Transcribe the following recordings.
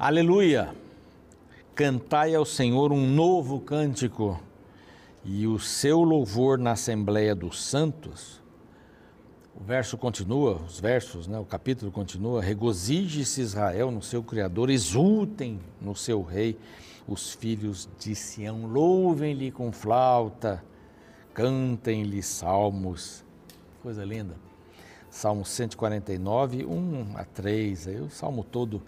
Aleluia! Cantai ao Senhor um novo cântico e o seu louvor na Assembleia dos Santos. O verso continua, os versos, né, o capítulo continua: Regozije-se Israel no seu Criador, exultem no seu Rei, os filhos de Sião, louvem-lhe com flauta, cantem-lhe salmos. Coisa linda. Salmo 149, 1 a 3, aí o salmo todo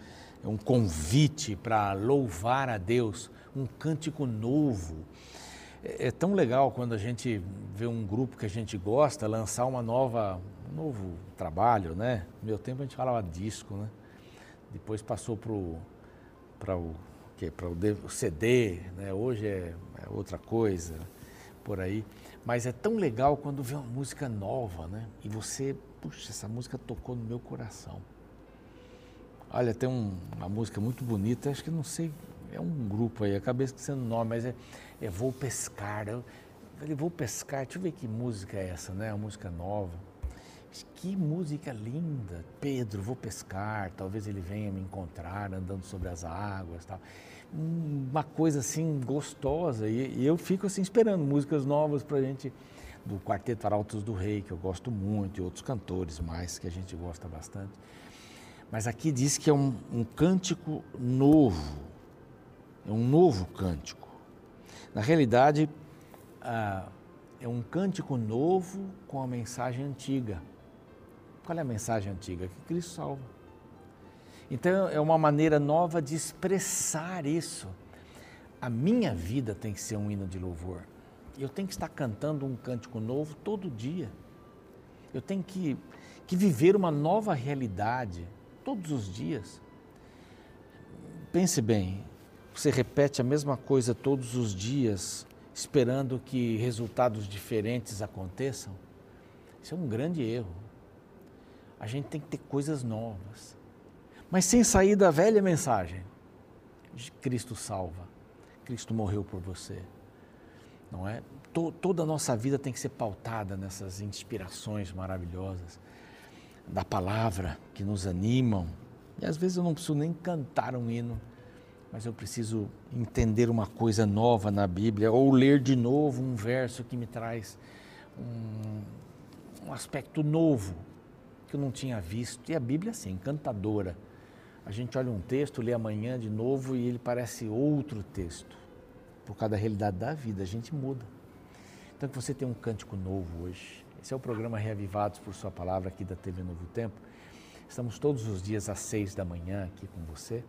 um convite para louvar a Deus, um cântico novo. É, é, tão legal quando a gente vê um grupo que a gente gosta lançar uma nova, um novo trabalho, né? No meu tempo a gente falava disco, né? Depois passou para o que o CD, né? Hoje é, é outra coisa por aí. Mas é tão legal quando vê uma música nova, né? E você, puxa, essa música tocou no meu coração. Olha, tem um, uma música muito bonita, acho que não sei, é um grupo aí, acabei esquecendo o nome, mas é, é Vou Pescar. Eu falei, Vou Pescar, deixa eu ver que música é essa, né? Uma música nova. Que música linda, Pedro, vou pescar, talvez ele venha me encontrar andando sobre as águas, tal. Uma coisa assim gostosa e, e eu fico assim esperando músicas novas para a gente do Quarteto Arautos do Rei, que eu gosto muito, e outros cantores mais que a gente gosta bastante. Mas aqui diz que é um, um cântico novo, é um novo cântico. Na realidade, ah, é um cântico novo com a mensagem antiga. Qual é a mensagem antiga? Que Cristo salva. Então é uma maneira nova de expressar isso. A minha vida tem que ser um hino de louvor. Eu tenho que estar cantando um cântico novo todo dia. Eu tenho que, que viver uma nova realidade todos os dias. Pense bem, você repete a mesma coisa todos os dias, esperando que resultados diferentes aconteçam? Isso é um grande erro. A gente tem que ter coisas novas, mas sem sair da velha mensagem. Cristo salva, Cristo morreu por você, não é? Toda a nossa vida tem que ser pautada nessas inspirações maravilhosas da palavra que nos animam. E às vezes eu não preciso nem cantar um hino, mas eu preciso entender uma coisa nova na Bíblia ou ler de novo um verso que me traz um, um aspecto novo que eu não tinha visto. E a Bíblia, assim, encantadora. A gente olha um texto, lê amanhã de novo e ele parece outro texto. Por causa da realidade da vida, a gente muda. Então que você tem um cântico novo hoje, esse é o programa Reavivados por Sua Palavra aqui da TV Novo Tempo. Estamos todos os dias às seis da manhã aqui com você.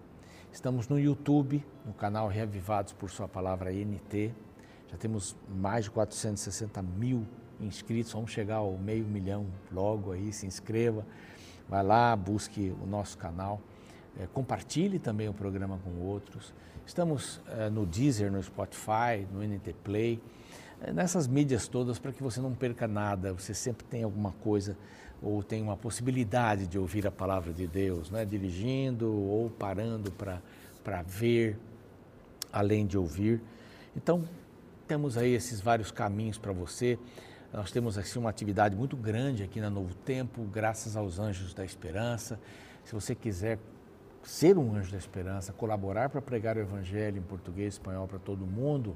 Estamos no YouTube, no canal Reavivados por Sua Palavra NT. Já temos mais de 460 mil inscritos, vamos chegar ao meio milhão logo aí, se inscreva. Vai lá, busque o nosso canal. É, compartilhe também o programa com outros. Estamos é, no Deezer, no Spotify, no NT Play nessas mídias todas para que você não perca nada, você sempre tem alguma coisa ou tem uma possibilidade de ouvir a palavra de Deus, né? dirigindo ou parando para ver, além de ouvir. Então, temos aí esses vários caminhos para você. Nós temos assim uma atividade muito grande aqui na Novo Tempo, graças aos Anjos da Esperança. Se você quiser ser um anjo da esperança, colaborar para pregar o evangelho em português espanhol para todo mundo,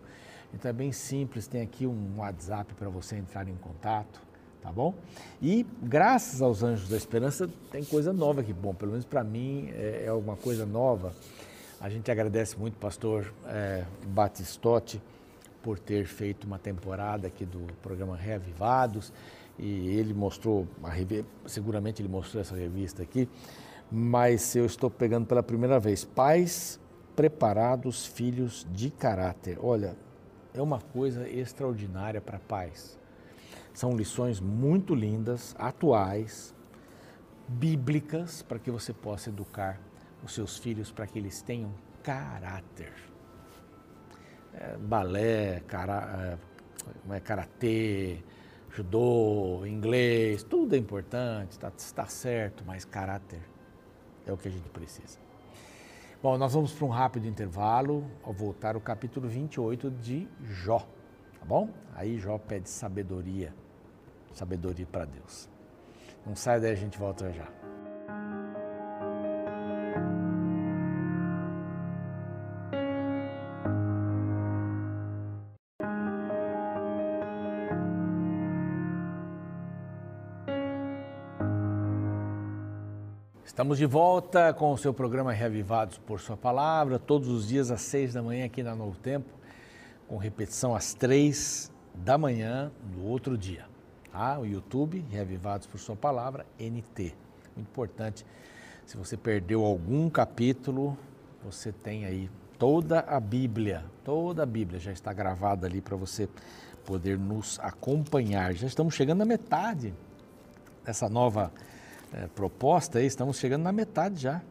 então é bem simples, tem aqui um WhatsApp para você entrar em contato, tá bom? E graças aos Anjos da Esperança tem coisa nova aqui, bom, pelo menos para mim é, é, alguma coisa nova. A gente agradece muito pastor é, Batistotti por ter feito uma temporada aqui do programa Reavivados e ele mostrou, seguramente ele mostrou essa revista aqui, mas eu estou pegando pela primeira vez, Pais Preparados, Filhos de Caráter. Olha, é uma coisa extraordinária para pais. São lições muito lindas, atuais, bíblicas, para que você possa educar os seus filhos para que eles tenham caráter. É, balé, cara, é, é karatê, judô, inglês, tudo é importante, está tá certo, mas caráter é o que a gente precisa. Bom, nós vamos para um rápido intervalo. Ao voltar, o capítulo 28 de Jó. Tá bom? Aí Jó pede sabedoria. Sabedoria para Deus. Não sai daí, a gente volta já. Estamos de volta com o seu programa Reavivados por Sua Palavra, todos os dias às seis da manhã aqui na Novo Tempo, com repetição às três da manhã do outro dia. Tá? O YouTube, Reavivados por Sua Palavra, NT. Muito importante. Se você perdeu algum capítulo, você tem aí toda a Bíblia, toda a Bíblia já está gravada ali para você poder nos acompanhar. Já estamos chegando à metade dessa nova é, proposta aí, estamos chegando na metade já.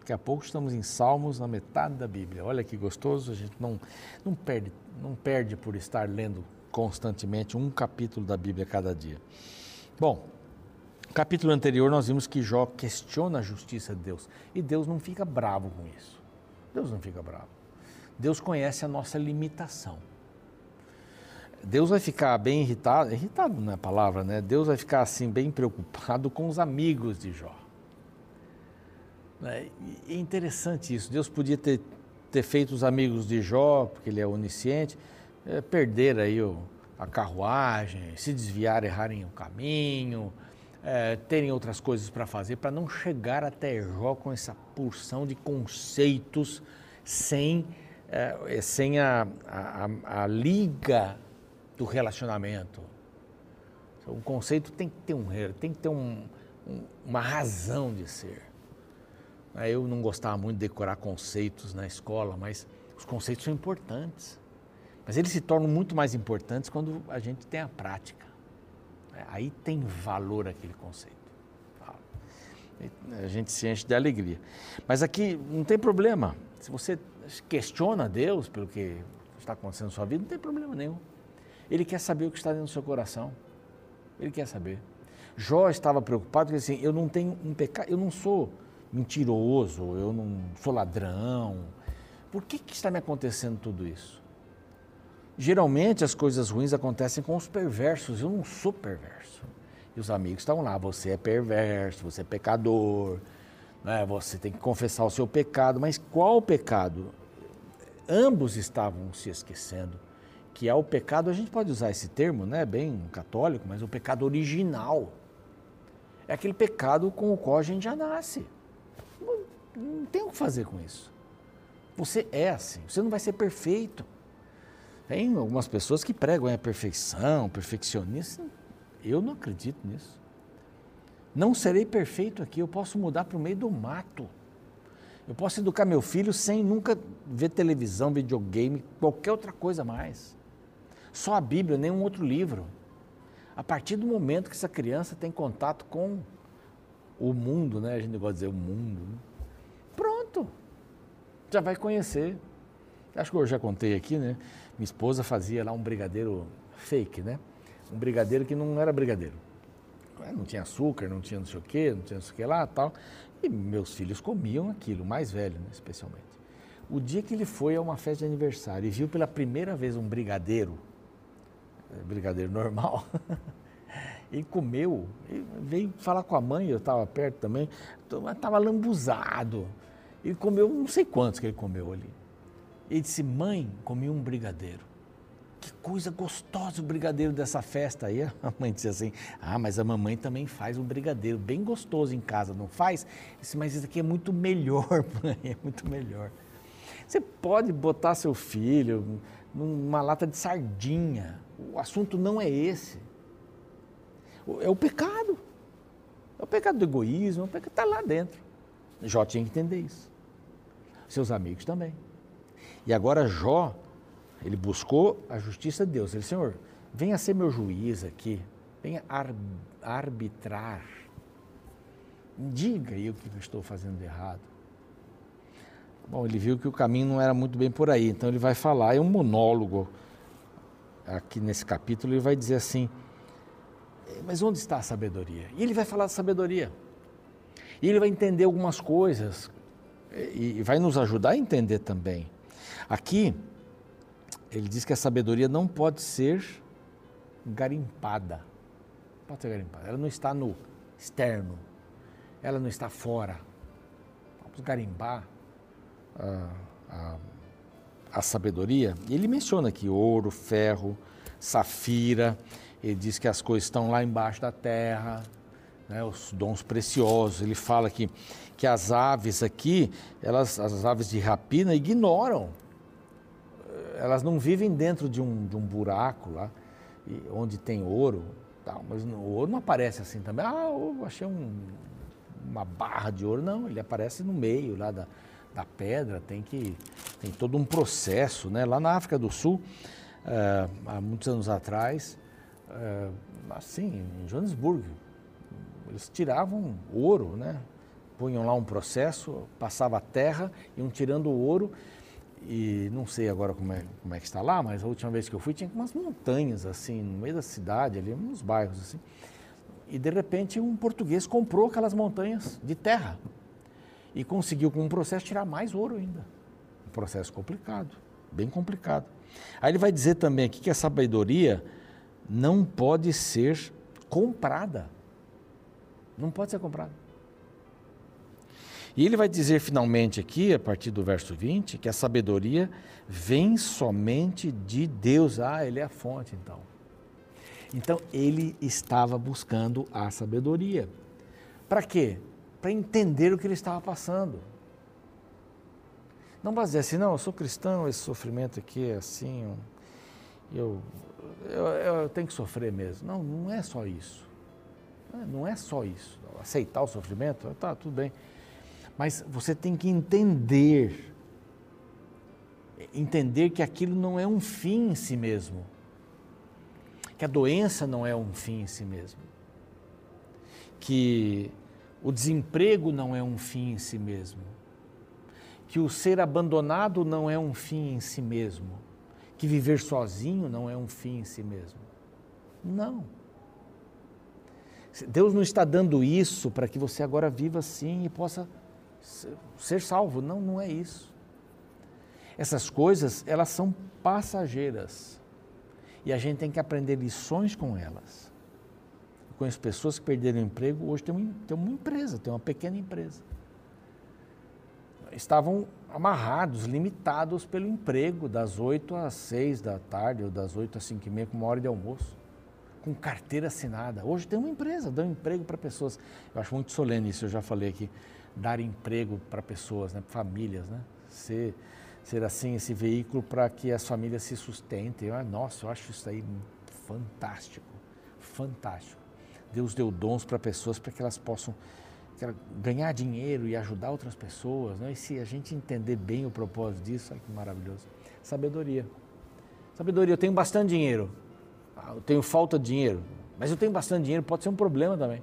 Daqui a pouco estamos em Salmos, na metade da Bíblia. Olha que gostoso, a gente não, não, perde, não perde por estar lendo constantemente um capítulo da Bíblia cada dia. Bom, no capítulo anterior nós vimos que Jó questiona a justiça de Deus e Deus não fica bravo com isso. Deus não fica bravo. Deus conhece a nossa limitação. Deus vai ficar bem irritado, irritado não é a palavra, né? Deus vai ficar assim bem preocupado com os amigos de Jó. É, é interessante isso. Deus podia ter, ter feito os amigos de Jó, porque ele é onisciente, é, perder aí o, a carruagem, se desviar, errarem o caminho, é, terem outras coisas para fazer, para não chegar até Jó com essa porção de conceitos sem, é, sem a, a, a liga do relacionamento. O conceito tem que ter um tem que ter um, um, uma razão de ser. Eu não gostava muito de decorar conceitos na escola, mas os conceitos são importantes. Mas eles se tornam muito mais importantes quando a gente tem a prática. Aí tem valor aquele conceito. A gente se enche de alegria. Mas aqui não tem problema. Se você questiona Deus pelo que está acontecendo na sua vida, não tem problema nenhum. Ele quer saber o que está dentro do seu coração. Ele quer saber. Jó estava preocupado porque assim, eu não tenho um pecado, eu não sou mentiroso, eu não sou ladrão. Por que, que está me acontecendo tudo isso? Geralmente as coisas ruins acontecem com os perversos, eu não sou perverso. E os amigos estavam lá, você é perverso, você é pecador, né? você tem que confessar o seu pecado, mas qual pecado? Ambos estavam se esquecendo que é o pecado, a gente pode usar esse termo, né, bem católico, mas o pecado original. É aquele pecado com o qual a gente já nasce. Não, não tem o que fazer com isso. Você é assim, você não vai ser perfeito. Tem algumas pessoas que pregam a perfeição, perfeccionismo. Eu não acredito nisso. Não serei perfeito aqui, eu posso mudar para o meio do mato. Eu posso educar meu filho sem nunca ver televisão, videogame, qualquer outra coisa mais. Só a Bíblia, nenhum outro livro. A partir do momento que essa criança tem contato com o mundo, né? A gente gosta de dizer o mundo. Né? Pronto, já vai conhecer. Acho que eu já contei aqui, né? Minha esposa fazia lá um brigadeiro fake, né? Um brigadeiro que não era brigadeiro. Não tinha açúcar, não tinha não sei o quê, não tinha não sei o que lá tal. E meus filhos comiam aquilo, mais velho, né, especialmente. O dia que ele foi a uma festa de aniversário e viu pela primeira vez um brigadeiro, é, brigadeiro normal. e comeu, e veio falar com a mãe, eu estava perto também, estava lambuzado. Ele comeu, não sei quantos que ele comeu ali. Ele disse, mãe, comi um brigadeiro. Que coisa gostosa o brigadeiro dessa festa aí. A mãe disse assim, ah, mas a mamãe também faz um brigadeiro bem gostoso em casa, não faz? Eu disse, mas isso aqui é muito melhor, mãe, é muito melhor. Você pode botar seu filho numa lata de sardinha, o assunto não é esse. É o pecado. É o pecado do egoísmo, é o pecado está lá dentro. Jó tinha que entender isso. Seus amigos também. E agora Jó, ele buscou a justiça de Deus. Ele, Senhor, venha ser meu juiz aqui, venha arbitrar. Diga aí o que eu estou fazendo de errado. Bom, ele viu que o caminho não era muito bem por aí, então ele vai falar, é um monólogo aqui nesse capítulo, ele vai dizer assim: é, mas onde está a sabedoria? E ele vai falar de sabedoria. E ele vai entender algumas coisas e vai nos ajudar a entender também. Aqui, ele diz que a sabedoria não pode ser garimpada. Pode ser garimpada. Ela não está no externo. Ela não está fora. Vamos garimbar a, a a sabedoria, ele menciona aqui ouro, ferro, safira, ele diz que as coisas estão lá embaixo da terra, né, os dons preciosos. Ele fala que, que as aves aqui, elas, as aves de rapina, ignoram. Elas não vivem dentro de um, de um buraco lá, onde tem ouro, tal, mas o ouro não aparece assim também. Ah, eu achei um, uma barra de ouro. Não, ele aparece no meio lá da, da pedra, tem que tem todo um processo, né? Lá na África do Sul, uh, há muitos anos atrás, uh, assim, em Joanesburgo, eles tiravam ouro, né? Punham lá um processo, passava a terra, iam tirando o ouro e não sei agora como é, como é que está lá, mas a última vez que eu fui tinha umas montanhas assim, no meio da cidade, ali, uns bairros assim. E de repente um português comprou aquelas montanhas de terra e conseguiu com um processo tirar mais ouro ainda. Processo complicado, bem complicado. Aí ele vai dizer também aqui que a sabedoria não pode ser comprada. Não pode ser comprada. E ele vai dizer finalmente aqui, a partir do verso 20, que a sabedoria vem somente de Deus. Ah, ele é a fonte então. Então ele estava buscando a sabedoria. Para quê? Para entender o que ele estava passando. Não dizer assim, não, eu sou cristão, esse sofrimento aqui é assim, eu, eu, eu tenho que sofrer mesmo. Não, não é só isso. Não é só isso. Aceitar o sofrimento, tá, tudo bem. Mas você tem que entender, entender que aquilo não é um fim em si mesmo. Que a doença não é um fim em si mesmo. Que o desemprego não é um fim em si mesmo. Que o ser abandonado não é um fim em si mesmo. Que viver sozinho não é um fim em si mesmo. Não. Deus não está dando isso para que você agora viva assim e possa ser salvo. Não, não é isso. Essas coisas, elas são passageiras. E a gente tem que aprender lições com elas. Eu conheço pessoas que perderam o emprego, hoje tem uma, tem uma empresa, tem uma pequena empresa. Estavam amarrados, limitados pelo emprego, das 8 às 6 da tarde, ou das 8 às 5 e meia, com uma hora de almoço com carteira assinada. Hoje tem uma empresa dando emprego para pessoas. Eu acho muito solene isso, eu já falei aqui. Dar emprego para pessoas, né, famílias, né? Ser, ser assim esse veículo para que as famílias se sustentem. Eu, nossa, eu acho isso aí fantástico, fantástico. Deus deu dons para pessoas para que elas possam ganhar dinheiro e ajudar outras pessoas. Né? E se a gente entender bem o propósito disso, olha que maravilhoso. Sabedoria. Sabedoria, eu tenho bastante dinheiro. Ah, eu tenho falta de dinheiro, mas eu tenho bastante dinheiro, pode ser um problema também.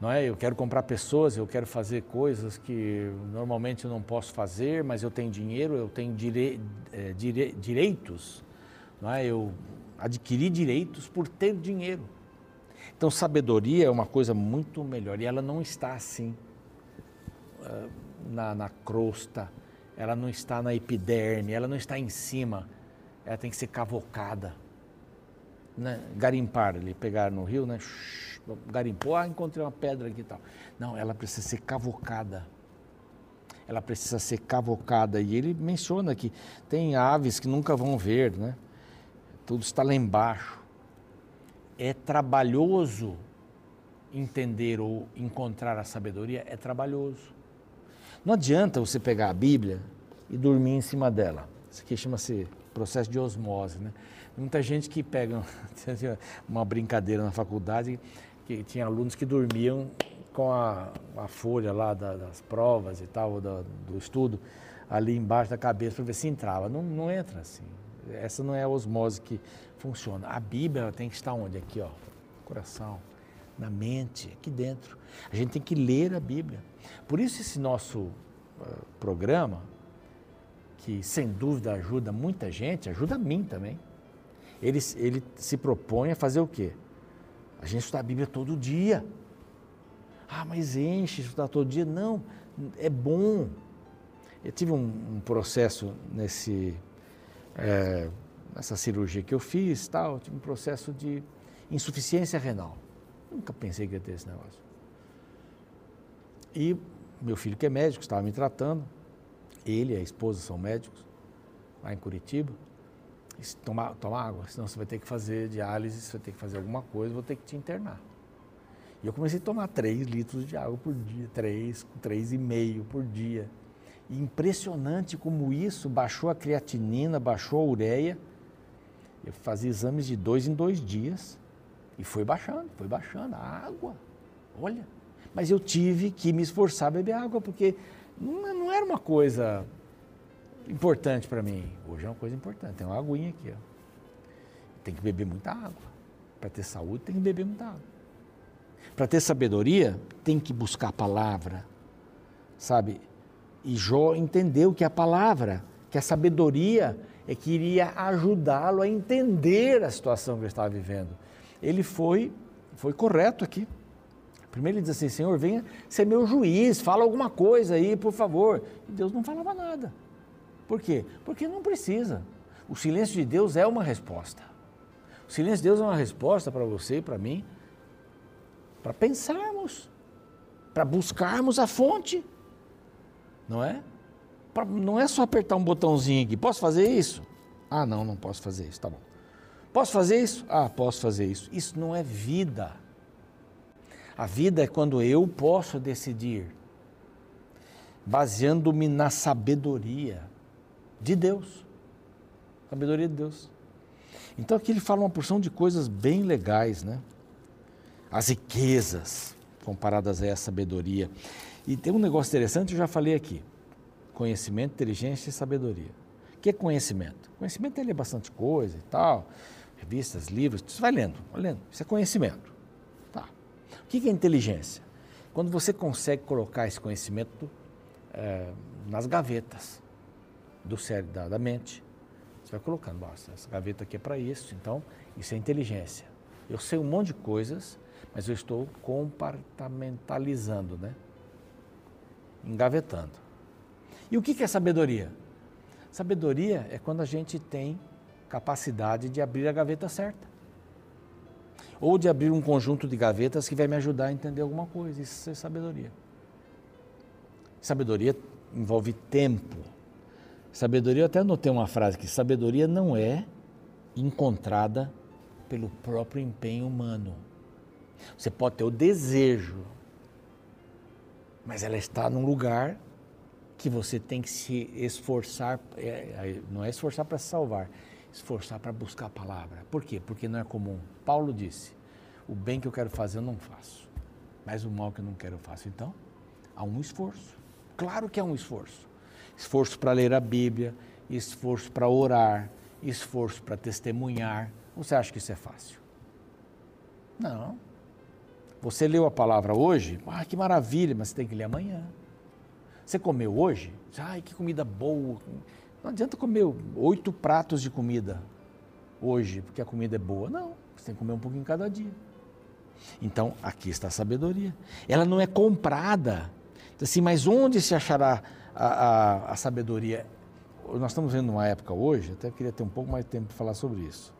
Não é? Eu quero comprar pessoas, eu quero fazer coisas que normalmente eu não posso fazer, mas eu tenho dinheiro, eu tenho dire, é, dire, direitos. Não é? Eu adquiri direitos por ter dinheiro. Então, sabedoria é uma coisa muito melhor e ela não está assim uh, na, na crosta, ela não está na epiderme, ela não está em cima, ela tem que ser cavocada né, garimpar ali, pegar no rio, né? Garimpou, ah, encontrei uma pedra aqui e tal. Não, ela precisa ser cavocada. Ela precisa ser cavocada. E ele menciona que tem aves que nunca vão ver, né? Tudo está lá embaixo. É trabalhoso entender ou encontrar a sabedoria, é trabalhoso. Não adianta você pegar a Bíblia e dormir em cima dela. Isso aqui chama-se processo de osmose, né? Muita gente que pega uma brincadeira na faculdade que tinha alunos que dormiam com a, a folha lá da, das provas e tal, do, do estudo, ali embaixo da cabeça para ver se entrava. Não, não entra assim. Essa não é a osmose que funciona. A Bíblia tem que estar onde? Aqui, ó, coração, na mente, aqui dentro. A gente tem que ler a Bíblia. Por isso esse nosso uh, programa, que sem dúvida ajuda muita gente, ajuda a mim também ele, ele se propõe a fazer o quê? A gente estudar a Bíblia todo dia. Ah, mas enche estudar todo dia. Não, é bom. Eu tive um, um processo nesse, é, nessa cirurgia que eu fiz, tal, tive um processo de insuficiência renal. Nunca pensei que ia ter esse negócio. E meu filho que é médico, estava me tratando, ele e a esposa são médicos, lá em Curitiba tomar, tomar água, senão você vai ter que fazer diálise, você vai ter que fazer alguma coisa, vou ter que te internar. E eu comecei a tomar 3 litros de água por dia, 3, 3,5 por dia. E impressionante como isso baixou a creatinina, baixou a ureia. Eu fazia exames de dois em dois dias e foi baixando, foi baixando a água. Olha, mas eu tive que me esforçar a beber água porque não era uma coisa importante para mim. Hoje é uma coisa importante. Tem uma aguinha aqui, ó. Tem que beber muita água. Para ter saúde, tem que beber muita água. Para ter sabedoria, tem que buscar a palavra, sabe? E Jó entendeu que a palavra, que a sabedoria é que iria ajudá-lo a entender a situação que ele estava vivendo. Ele foi, foi correto aqui. Primeiro ele diz assim: Senhor, venha ser meu juiz, fala alguma coisa aí, por favor. E Deus não falava nada. Por quê? Porque não precisa. O silêncio de Deus é uma resposta. O silêncio de Deus é uma resposta para você e para mim para pensarmos, para buscarmos a fonte, não é? Não é só apertar um botãozinho aqui, posso fazer isso? Ah, não, não posso fazer isso, tá bom. Posso fazer isso? Ah, posso fazer isso. Isso não é vida. A vida é quando eu posso decidir, baseando-me na sabedoria de Deus. Sabedoria de Deus. Então aqui ele fala uma porção de coisas bem legais, né? as riquezas comparadas a essa sabedoria. E tem um negócio interessante, eu já falei aqui: conhecimento, inteligência e sabedoria. O que é conhecimento? Conhecimento é ler bastante coisa e tal, revistas, livros, você vai lendo, vai lendo. Isso é conhecimento. Tá. O que é inteligência? Quando você consegue colocar esse conhecimento é, nas gavetas do cérebro, da, da mente. Você vai colocando, basta, essa gaveta aqui é para isso, então isso é inteligência. Eu sei um monte de coisas mas eu estou compartamentalizando, né? Engavetando. E o que é sabedoria? Sabedoria é quando a gente tem capacidade de abrir a gaveta certa. Ou de abrir um conjunto de gavetas que vai me ajudar a entender alguma coisa. Isso é sabedoria. Sabedoria envolve tempo. Sabedoria, eu até anotei uma frase que sabedoria não é encontrada pelo próprio empenho humano. Você pode ter o desejo, mas ela está num lugar que você tem que se esforçar, é, não é esforçar para se salvar, esforçar para buscar a palavra. Por quê? Porque não é comum. Paulo disse: o bem que eu quero fazer eu não faço, mas o mal que eu não quero eu faço. Então, há um esforço. Claro que há um esforço. Esforço para ler a Bíblia, esforço para orar, esforço para testemunhar. Você acha que isso é fácil? Não. Você leu a palavra hoje? Ah, que maravilha, mas você tem que ler amanhã. Você comeu hoje? Ai, que comida boa. Não adianta comer oito pratos de comida hoje, porque a comida é boa. Não, você tem que comer um pouquinho cada dia. Então, aqui está a sabedoria. Ela não é comprada. Assim, mas onde se achará a, a, a sabedoria? Nós estamos vendo uma época hoje, até queria ter um pouco mais de tempo para falar sobre isso.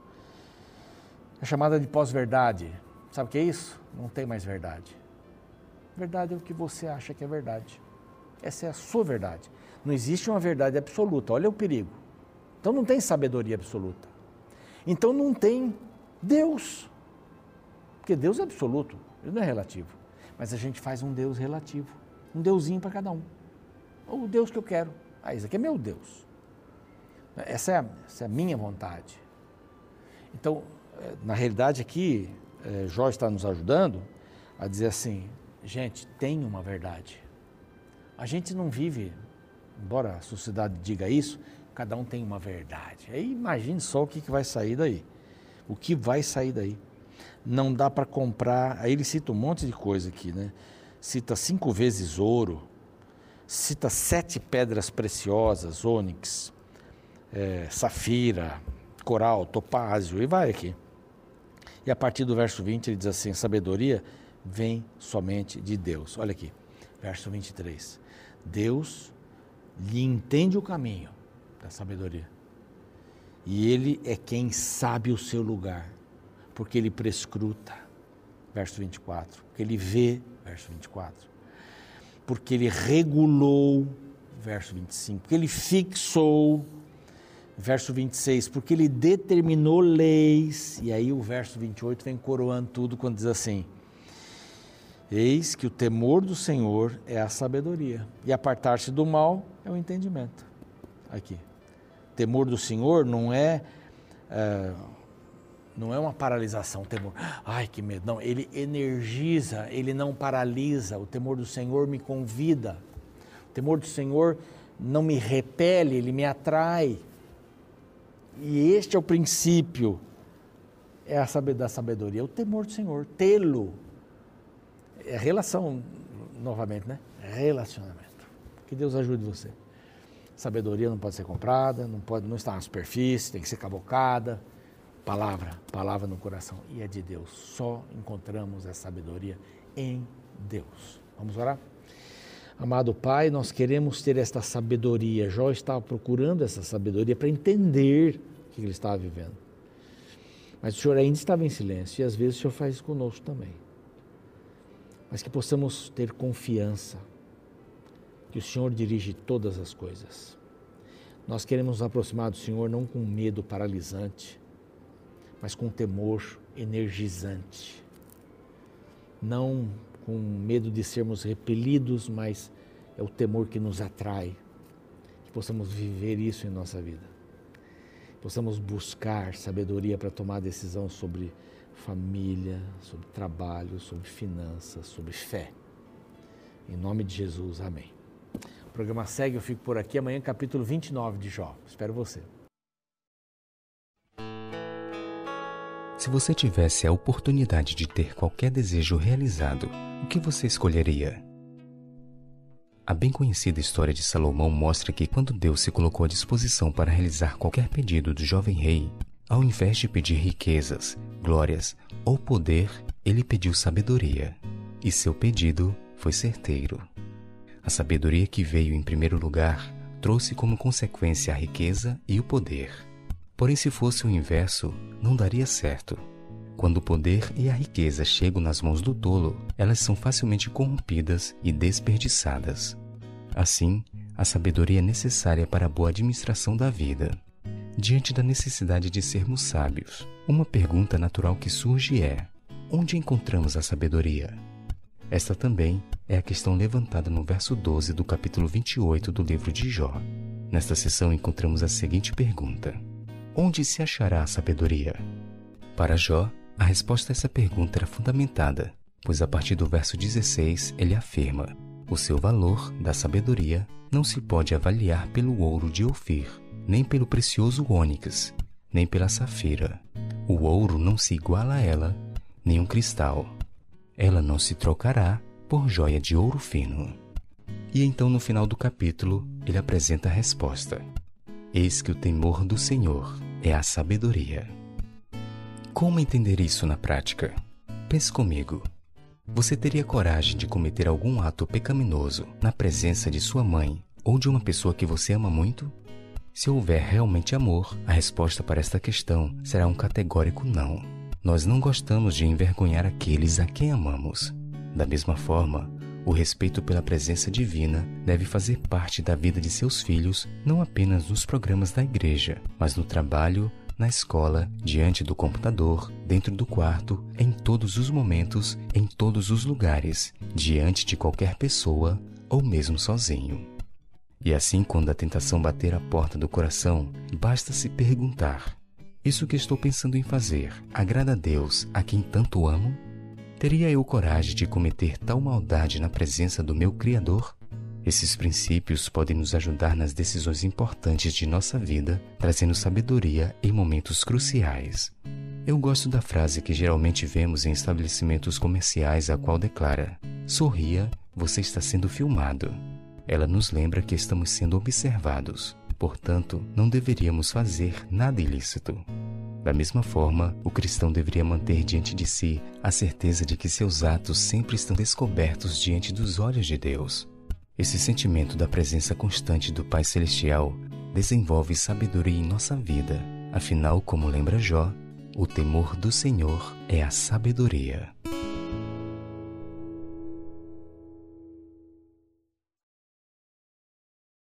É chamada de pós-verdade. Sabe o que é isso? Não tem mais verdade. Verdade é o que você acha que é verdade. Essa é a sua verdade. Não existe uma verdade absoluta. Olha o perigo. Então não tem sabedoria absoluta. Então não tem Deus. Porque Deus é absoluto, ele não é relativo. Mas a gente faz um Deus relativo. Um Deusinho para cada um. O Deus que eu quero. Ah, isso aqui é meu Deus. Essa é essa é a minha vontade. Então, eh, na realidade aqui, é, Jó está nos ajudando a dizer assim: gente, tem uma verdade. A gente não vive, embora a sociedade diga isso, cada um tem uma verdade. Aí imagine só o que, que vai sair daí. O que vai sair daí. Não dá para comprar. Aí ele cita um monte de coisa aqui, né? Cita cinco vezes ouro, cita sete pedras preciosas, ônix, é, safira, coral, topázio, e vai aqui. E a partir do verso 20 ele diz assim: sabedoria vem somente de Deus. Olha aqui, verso 23. Deus lhe entende o caminho da sabedoria. E ele é quem sabe o seu lugar, porque ele prescruta. Verso 24. Porque ele vê, verso 24. Porque ele regulou, verso 25. Porque ele fixou, verso 26, porque ele determinou leis, e aí o verso 28 vem coroando tudo quando diz assim: Eis que o temor do Senhor é a sabedoria, e apartar-se do mal é o entendimento. Aqui. Temor do Senhor não é, é não é uma paralisação, temor. Ai, que medo. Não, ele energiza, ele não paralisa. O temor do Senhor me convida. O temor do Senhor não me repele, ele me atrai. E este é o princípio é a da sabedoria, o temor do Senhor, tê-lo. É relação, novamente, né? É relacionamento. Que Deus ajude você. Sabedoria não pode ser comprada, não pode, não está na superfície, tem que ser cabocada. Palavra, palavra no coração e é de Deus. Só encontramos essa sabedoria em Deus. Vamos orar? Amado Pai, nós queremos ter esta sabedoria. Jó estava procurando essa sabedoria para entender o que ele estava vivendo. Mas o Senhor ainda estava em silêncio e às vezes o Senhor faz isso conosco também. Mas que possamos ter confiança que o Senhor dirige todas as coisas. Nós queremos nos aproximar do Senhor não com medo paralisante, mas com temor energizante. Não com medo de sermos repelidos, mas é o temor que nos atrai. Que possamos viver isso em nossa vida possamos buscar sabedoria para tomar decisão sobre família, sobre trabalho, sobre finanças, sobre fé. Em nome de Jesus, amém. O programa segue, eu fico por aqui. Amanhã, capítulo 29 de Jó. Espero você. Se você tivesse a oportunidade de ter qualquer desejo realizado, o que você escolheria? A bem conhecida história de Salomão mostra que quando Deus se colocou à disposição para realizar qualquer pedido do jovem rei, ao invés de pedir riquezas, glórias ou poder, ele pediu sabedoria. E seu pedido foi certeiro. A sabedoria que veio em primeiro lugar trouxe como consequência a riqueza e o poder. Porém, se fosse o inverso, não daria certo. Quando o poder e a riqueza chegam nas mãos do tolo, elas são facilmente corrompidas e desperdiçadas. Assim, a sabedoria é necessária para a boa administração da vida. Diante da necessidade de sermos sábios, uma pergunta natural que surge é: onde encontramos a sabedoria? Esta também é a questão levantada no verso 12 do capítulo 28 do livro de Jó. Nesta sessão encontramos a seguinte pergunta: Onde se achará a sabedoria? Para Jó, a resposta a essa pergunta era fundamentada, pois a partir do verso 16 ele afirma: O seu valor da sabedoria não se pode avaliar pelo ouro de Ofir, nem pelo precioso ônix, nem pela safira. O ouro não se iguala a ela, nem um cristal. Ela não se trocará por joia de ouro fino. E então, no final do capítulo, ele apresenta a resposta: Eis que o temor do Senhor é a sabedoria. Como entender isso na prática? Pense comigo. Você teria coragem de cometer algum ato pecaminoso na presença de sua mãe ou de uma pessoa que você ama muito? Se houver realmente amor, a resposta para esta questão será um categórico não. Nós não gostamos de envergonhar aqueles a quem amamos. Da mesma forma, o respeito pela presença divina deve fazer parte da vida de seus filhos, não apenas nos programas da igreja, mas no trabalho, na escola, diante do computador, dentro do quarto, em todos os momentos, em todos os lugares, diante de qualquer pessoa ou mesmo sozinho. E assim, quando a tentação bater a porta do coração, basta se perguntar: Isso que estou pensando em fazer agrada a Deus, a quem tanto amo? Teria eu coragem de cometer tal maldade na presença do meu Criador? Esses princípios podem nos ajudar nas decisões importantes de nossa vida, trazendo sabedoria em momentos cruciais. Eu gosto da frase que geralmente vemos em estabelecimentos comerciais, a qual declara: Sorria, você está sendo filmado. Ela nos lembra que estamos sendo observados, portanto, não deveríamos fazer nada ilícito. Da mesma forma, o cristão deveria manter diante de si a certeza de que seus atos sempre estão descobertos diante dos olhos de Deus. Esse sentimento da presença constante do Pai Celestial desenvolve sabedoria em nossa vida. Afinal, como lembra Jó, o temor do Senhor é a sabedoria.